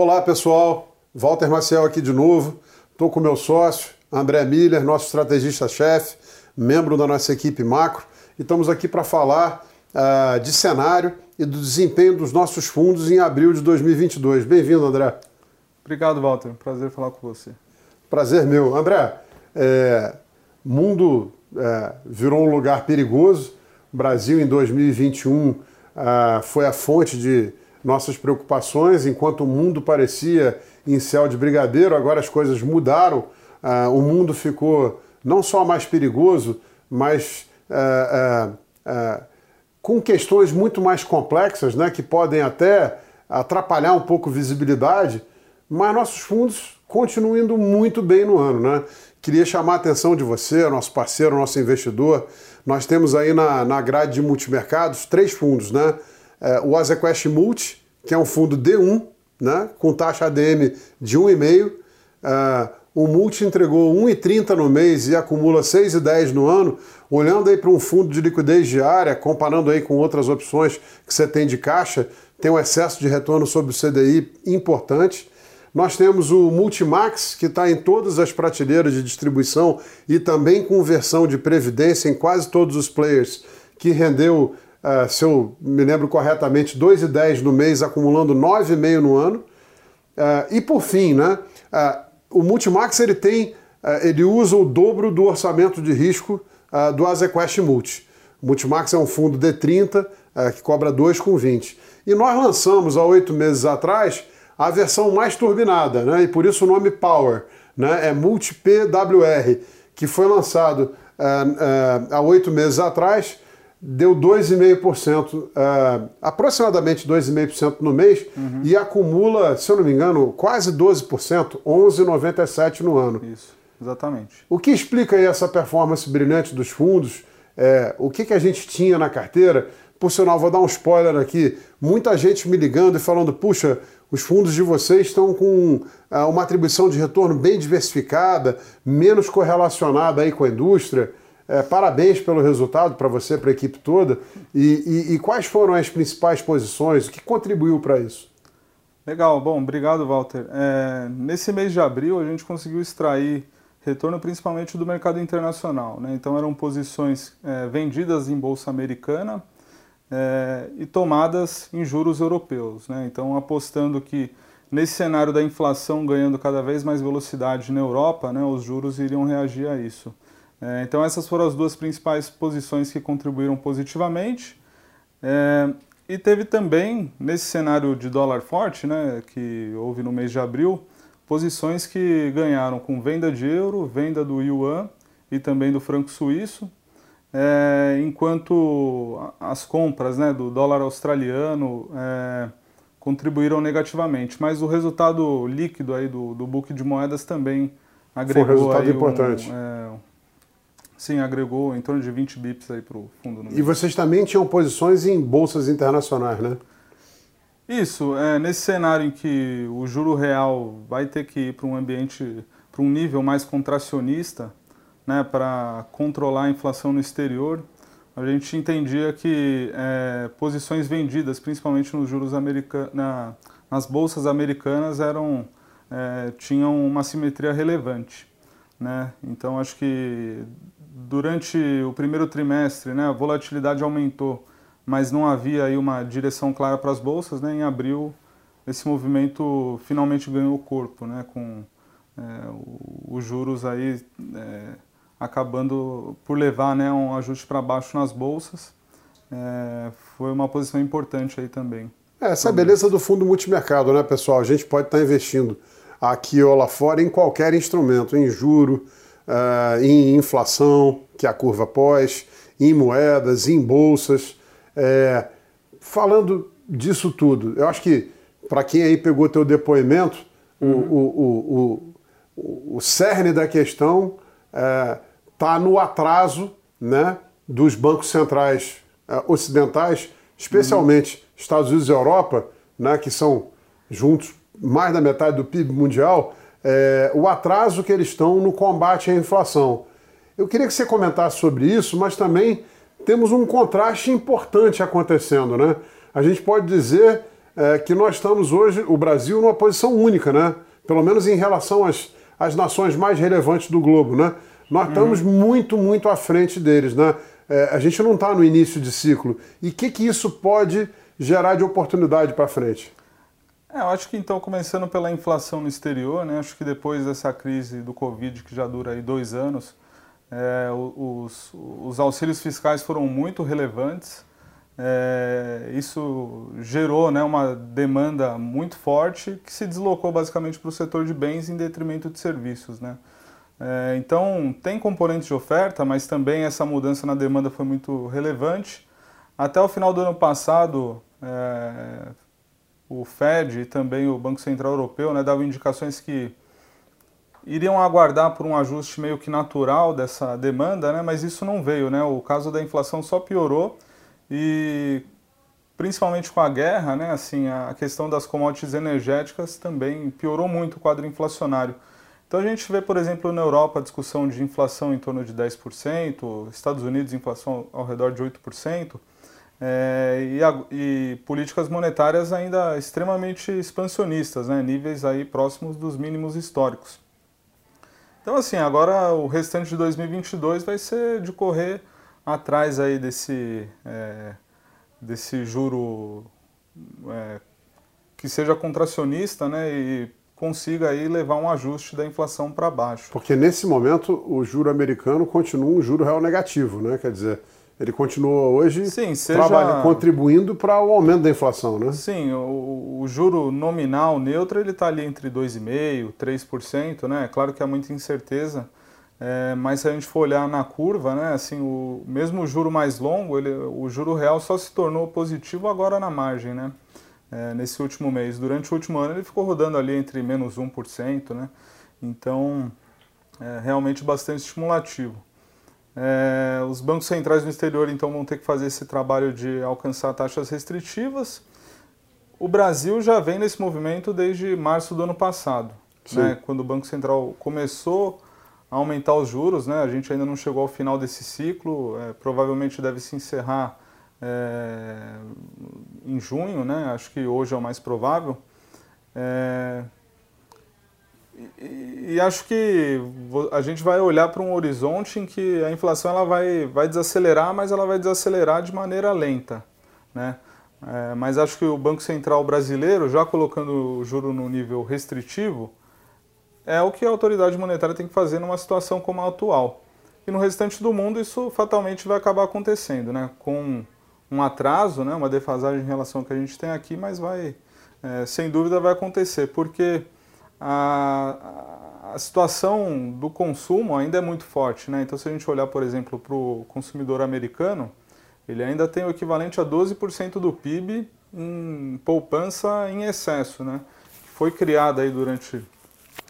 Olá pessoal, Walter Maciel aqui de novo. Estou com meu sócio, André Miller, nosso estrategista-chefe, membro da nossa equipe macro, e estamos aqui para falar uh, de cenário e do desempenho dos nossos fundos em abril de 2022. Bem-vindo, André. Obrigado, Walter. Prazer falar com você. Prazer meu. André, é, mundo é, virou um lugar perigoso. O Brasil, em 2021, é, foi a fonte de nossas preocupações, enquanto o mundo parecia em céu de brigadeiro, agora as coisas mudaram. É, o mundo ficou não só mais perigoso, mas é, é, com questões muito mais complexas, né, que podem até atrapalhar um pouco a visibilidade, mas nossos fundos continuam indo muito bem no ano. Né? Queria chamar a atenção de você, nosso parceiro, nosso investidor. Nós temos aí na, na grade de multimercados três fundos, né? É, o Azequest Multi, que é um fundo D1, né? com taxa ADM de 1,5. É, o Multi entregou 1,30 no mês e acumula 6,10 no ano. Olhando aí para um fundo de liquidez diária, comparando aí com outras opções que você tem de caixa, tem um excesso de retorno sobre o CDI importante. Nós temos o Multimax, que está em todas as prateleiras de distribuição e também com versão de previdência em quase todos os players, que rendeu, uh, se eu me lembro corretamente, 2,10 no mês, acumulando 9,5 no ano. Uh, e por fim, né, uh, o Multimax ele tem, ele usa o dobro do orçamento de risco do Azequest Multi. O Multimax é um fundo D30 que cobra 2,20. E nós lançamos há oito meses atrás a versão mais turbinada, né? e por isso o nome Power, né? é Multi-PWR, que foi lançado há oito meses atrás, deu 2,5%, uh, aproximadamente 2,5% no mês, uhum. e acumula, se eu não me engano, quase 12%, 11,97% no ano. Isso, exatamente. O que explica aí essa performance brilhante dos fundos? É, o que, que a gente tinha na carteira? Por sinal, vou dar um spoiler aqui. Muita gente me ligando e falando: puxa, os fundos de vocês estão com ah, uma atribuição de retorno bem diversificada, menos correlacionada aí com a indústria. É, parabéns pelo resultado para você, para a equipe toda. E, e, e, quais foram as principais posições? O que contribuiu para isso? Legal, bom, obrigado, Walter. É, nesse mês de abril, a gente conseguiu extrair retorno principalmente do mercado internacional. Né? Então, eram posições é, vendidas em bolsa americana é, e tomadas em juros europeus. Né? Então, apostando que nesse cenário da inflação ganhando cada vez mais velocidade na Europa, né, os juros iriam reagir a isso. É, então, essas foram as duas principais posições que contribuíram positivamente. É, e teve também, nesse cenário de dólar forte, né, que houve no mês de abril, posições que ganharam com venda de euro, venda do yuan e também do franco suíço, é, enquanto as compras né, do dólar australiano é, contribuíram negativamente. Mas o resultado líquido aí do, do book de moedas também agregou. Foi um resultado importante. Um, é, sim, agregou em torno de 20 bips para o fundo. E vocês também tinham posições em bolsas internacionais, né? Isso, é, nesse cenário em que o juro real vai ter que ir para um ambiente, para um nível mais contracionista, né, para controlar a inflação no exterior, a gente entendia que é, posições vendidas, principalmente nos juros americanos, na, nas bolsas americanas, eram é, tinham uma simetria relevante. Né? Então, acho que durante o primeiro trimestre né, a volatilidade aumentou, mas não havia aí uma direção clara para as bolsas. Né? Em abril, esse movimento finalmente ganhou corpo, né? com é, os juros aí é, acabando por levar né, um ajuste para baixo nas bolsas. É, foi uma posição importante aí também. É, essa é a beleza do fundo multimercado, né, pessoal? A gente pode estar investindo aqui ou lá fora em qualquer instrumento, em juro, uh, em inflação, que é a curva pós, em moedas, em bolsas. É, falando disso tudo, eu acho que para quem aí pegou teu depoimento, uhum. o, o, o, o, cerne da questão é, está no atraso né, dos bancos centrais uh, ocidentais, especialmente uhum. Estados Unidos e Europa, né, que são juntos mais da metade do PIB mundial, é, o atraso que eles estão no combate à inflação. Eu queria que você comentasse sobre isso, mas também temos um contraste importante acontecendo. Né? A gente pode dizer é, que nós estamos hoje, o Brasil, numa posição única, né? Pelo menos em relação às, às nações mais relevantes do globo, né? Nós uhum. estamos muito, muito à frente deles, né? É, a gente não está no início de ciclo. E o que, que isso pode gerar de oportunidade para frente? É, eu acho que então, começando pela inflação no exterior, né, acho que depois dessa crise do Covid, que já dura aí dois anos, é, os, os auxílios fiscais foram muito relevantes. É, isso gerou né, uma demanda muito forte que se deslocou basicamente para o setor de bens em detrimento de serviços. Né? É, então, tem componentes de oferta, mas também essa mudança na demanda foi muito relevante. Até o final do ano passado, é, o Fed e também o Banco Central Europeu né, davam indicações que iriam aguardar por um ajuste meio que natural dessa demanda, né, mas isso não veio. Né, o caso da inflação só piorou e principalmente com a guerra, né, assim, a questão das commodities energéticas também piorou muito o quadro inflacionário. Então a gente vê, por exemplo, na Europa a discussão de inflação em torno de 10%, Estados Unidos inflação ao redor de 8%, é, e, e, políticas monetárias ainda extremamente expansionistas, né, níveis aí próximos dos mínimos históricos. Então assim, agora o restante de 2022 vai ser de correr atrás aí desse, é, desse juro é, que seja contracionista né, e consiga aí levar um ajuste da inflação para baixo. Porque nesse momento o juro americano continua um juro real negativo, né? Quer dizer, ele continua hoje Sim, seja... contribuindo para o aumento da inflação, né? Sim, o, o juro nominal neutro ele está ali entre 2,5%, 3%, né? Claro que há muita incerteza, é, mas se a gente for olhar na curva, né, assim, o mesmo o juro mais longo, ele, o juro real só se tornou positivo agora na margem, né? É, nesse último mês. Durante o último ano ele ficou rodando ali entre menos 1%, né? Então, é realmente bastante estimulativo. É, os bancos centrais no exterior então vão ter que fazer esse trabalho de alcançar taxas restritivas. O Brasil já vem nesse movimento desde março do ano passado, né, quando o Banco Central começou a aumentar os juros. Né, a gente ainda não chegou ao final desse ciclo, é, provavelmente deve se encerrar é, em junho, né, acho que hoje é o mais provável. É, e, acho que a gente vai olhar para um horizonte em que a inflação ela vai, vai desacelerar, mas ela vai desacelerar de maneira lenta. Né? É, mas acho que o Banco Central brasileiro, já colocando o juro no nível restritivo, é o que a autoridade monetária tem que fazer numa situação como a atual. E no restante do mundo isso fatalmente vai acabar acontecendo, né? com um atraso, né? uma defasagem em relação ao que a gente tem aqui, mas vai, é, sem dúvida vai acontecer, porque a, a situação do consumo ainda é muito forte. Né? Então, se a gente olhar, por exemplo, para o consumidor americano, ele ainda tem o equivalente a 12% do PIB em poupança em excesso. Né? Foi criada aí durante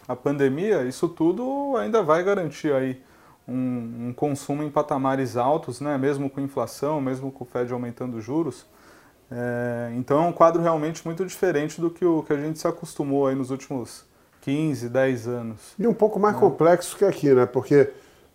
a pandemia, isso tudo ainda vai garantir aí um, um, consumo em patamares altos, né? mesmo com inflação, mesmo com o Fed aumentando juros. É, então é um quadro realmente muito diferente do que o que a gente se acostumou aí nos últimos 15, 10 anos. E um pouco mais complexo que aqui, né? Porque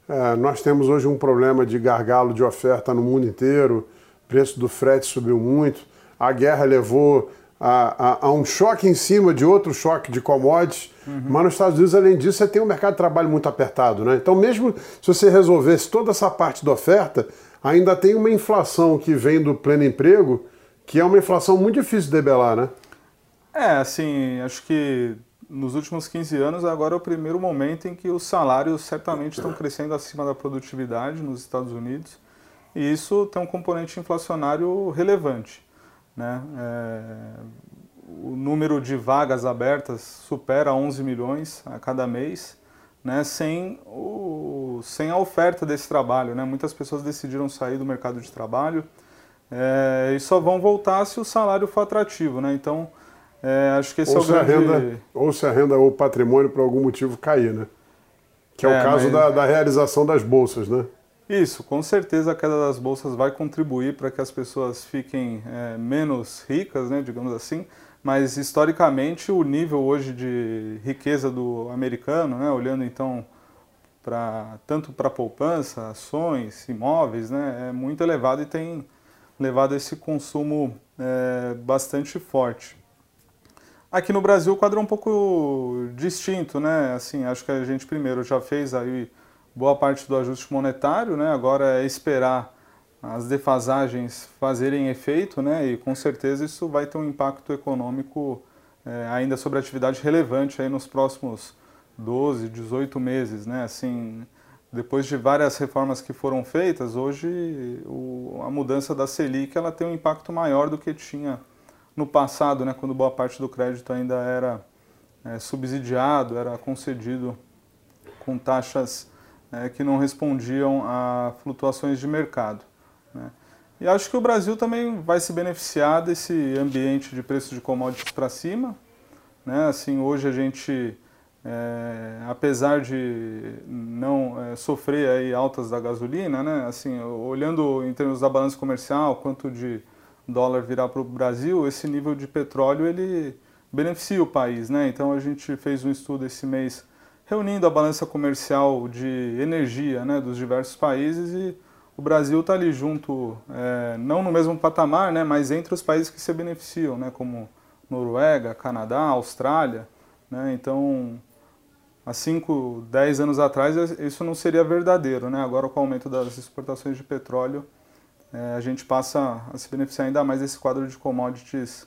é, nós temos hoje um problema de gargalo de oferta no mundo inteiro, o preço do frete subiu muito, a guerra levou a, a, a um choque em cima de outro choque de commodities, uhum. mas nos Estados Unidos, além disso, você tem um mercado de trabalho muito apertado, né? Então, mesmo se você resolvesse toda essa parte da oferta, ainda tem uma inflação que vem do pleno emprego, que é uma inflação muito difícil de debelar, né? É, assim, acho que nos últimos 15 anos, agora é o primeiro momento em que os salários certamente estão crescendo acima da produtividade nos Estados Unidos, e isso tem um componente inflacionário relevante. Né? É, o número de vagas abertas supera 11 milhões a cada mês, né? sem, o, sem a oferta desse trabalho. Né? Muitas pessoas decidiram sair do mercado de trabalho é, e só vão voltar se o salário for atrativo. Né? Então, é, acho que esse ou é o grande... Renda, ou se a renda ou o patrimônio por algum motivo cair, né? Que é, é o caso mas... da, da realização das bolsas, né? Isso, com certeza a queda das bolsas vai contribuir para que as pessoas fiquem é, menos ricas, né, digamos assim, mas historicamente o nível hoje de riqueza do americano, né, olhando então para tanto para poupança, ações, imóveis, né, é muito elevado e tem levado a esse consumo é, bastante forte. Aqui no Brasil o quadro é um pouco distinto, né? Assim, acho que a gente primeiro já fez aí boa parte do ajuste monetário, né? Agora é esperar as defasagens fazerem efeito, né? E com certeza isso vai ter um impacto econômico é, ainda sobre atividade relevante aí nos próximos 12, 18 meses, né? Assim, depois de várias reformas que foram feitas, hoje o, a mudança da Selic ela tem um impacto maior do que tinha no passado, né, quando boa parte do crédito ainda era é, subsidiado, era concedido com taxas é, que não respondiam a flutuações de mercado. Né. E acho que o Brasil também vai se beneficiar desse ambiente de preços de commodities para cima. Né. Assim, hoje a gente, é, apesar de não é, sofrer aí altas da gasolina, né, assim, olhando em termos da balança comercial, quanto de dólar virar para o Brasil, esse nível de petróleo ele beneficia o país, né? Então a gente fez um estudo esse mês reunindo a balança comercial de energia, né, dos diversos países e o Brasil está ali junto, é, não no mesmo patamar, né, mas entre os países que se beneficiam, né, como Noruega, Canadá, Austrália, né? Então há 5, 10 anos atrás isso não seria verdadeiro, né? Agora com o aumento das exportações de petróleo a gente passa a se beneficiar ainda mais desse quadro de commodities,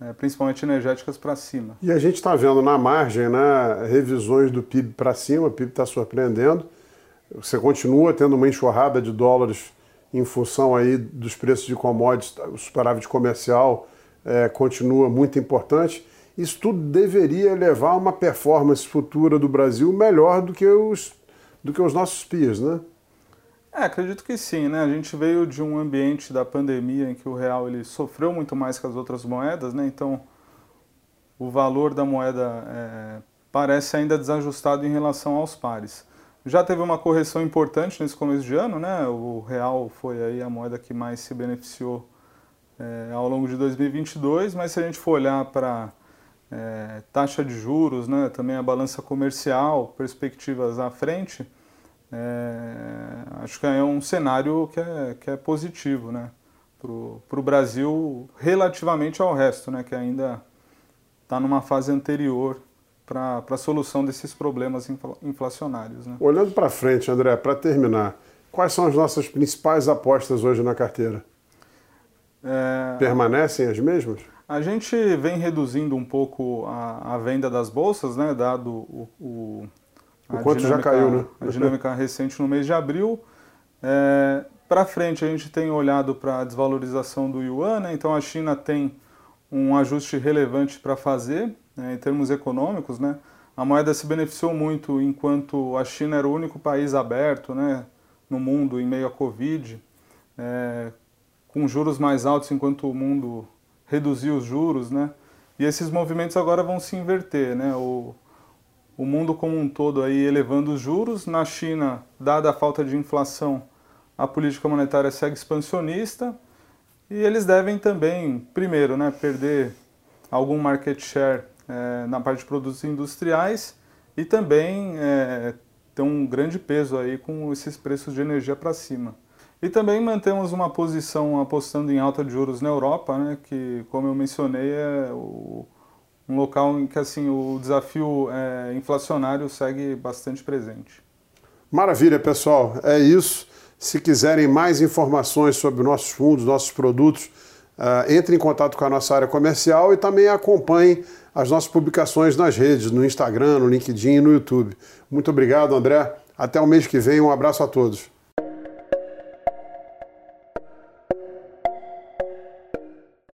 é, principalmente energéticas, para cima. E a gente está vendo na margem né, revisões do PIB para cima, o PIB está surpreendendo. Você continua tendo uma enxurrada de dólares em função aí dos preços de commodities, o superávit comercial é, continua muito importante. Isso tudo deveria levar a uma performance futura do Brasil melhor do que os, do que os nossos PIAs, né? É, acredito que sim, né? A gente veio de um ambiente da pandemia em que o real ele sofreu muito mais que as outras moedas, né? Então, o valor da moeda é, parece ainda desajustado em relação aos pares. Já teve uma correção importante nesse começo de ano, né? O real foi aí a moeda que mais se beneficiou é, ao longo de 2022, mas se a gente for olhar para é, taxa de juros, né? Também a balança comercial, perspectivas à frente é, acho que é um cenário que é, que é positivo né, para o Brasil relativamente ao resto, né, que ainda está numa fase anterior para a solução desses problemas inflacionários. Né. Olhando para frente, André, para terminar, quais são as nossas principais apostas hoje na carteira? É, Permanecem as mesmas? A gente vem reduzindo um pouco a, a venda das bolsas, né, dado o, o o quanto já caiu, né? A dinâmica recente no mês de abril. É, para frente, a gente tem olhado para a desvalorização do yuan, né? então a China tem um ajuste relevante para fazer né, em termos econômicos. Né? A moeda se beneficiou muito enquanto a China era o único país aberto né, no mundo em meio à Covid, é, com juros mais altos enquanto o mundo reduziu os juros. Né? E esses movimentos agora vão se inverter. Né? O, o mundo como um todo aí elevando os juros. Na China, dada a falta de inflação, a política monetária segue expansionista e eles devem também, primeiro, né, perder algum market share é, na parte de produtos industriais e também é, ter um grande peso aí com esses preços de energia para cima. E também mantemos uma posição apostando em alta de juros na Europa, né, que, como eu mencionei, é o um local em que assim o desafio é, inflacionário segue bastante presente. Maravilha, pessoal. É isso. Se quiserem mais informações sobre nossos fundos, nossos produtos, uh, entre em contato com a nossa área comercial e também acompanhem as nossas publicações nas redes, no Instagram, no LinkedIn e no YouTube. Muito obrigado, André. Até o mês que vem. Um abraço a todos.